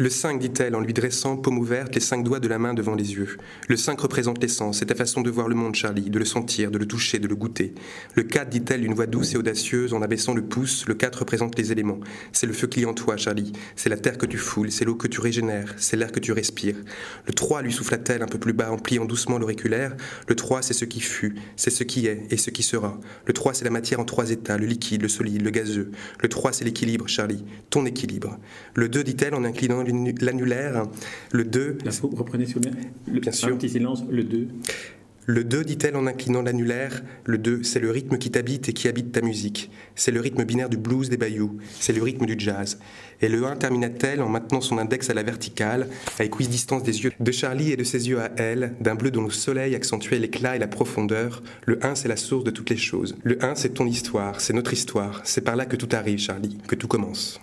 Le 5, dit-elle en lui dressant, paume ouverte, les cinq doigts de la main devant les yeux. Le 5 représente l'essence, c'est ta façon de voir le monde, Charlie, de le sentir, de le toucher, de le goûter. Le 4, dit-elle d'une voix douce et audacieuse en abaissant le pouce, le 4 représente les éléments. C'est le feu qui est en toi, Charlie. C'est la terre que tu foules, c'est l'eau que tu régénères, c'est l'air que tu respires. Le 3 lui souffla-t-elle un peu plus bas en pliant doucement l'auriculaire. Le 3, c'est ce qui fut, c'est ce qui est et ce qui sera. Le 3, c'est la matière en trois états, le liquide, le solide, le gazeux. Le 3, c'est l'équilibre, Charlie, ton équilibre. Le 2, dit-elle en inclinant l'annulaire. Le 2. Vous reprenez sur le, Bien sûr. Un petit silence, le 2. Le 2, dit-elle en inclinant l'annulaire, le 2, c'est le rythme qui t'habite et qui habite ta musique. C'est le rythme binaire du blues des bayous. C'est le rythme du jazz. Et le 1 termina-t-elle en maintenant son index à la verticale, à équidistance des yeux de Charlie et de ses yeux à elle, d'un bleu dont le soleil accentuait l'éclat et la profondeur. Le 1, c'est la source de toutes les choses. Le 1, c'est ton histoire, c'est notre histoire. C'est par là que tout arrive, Charlie, que tout commence.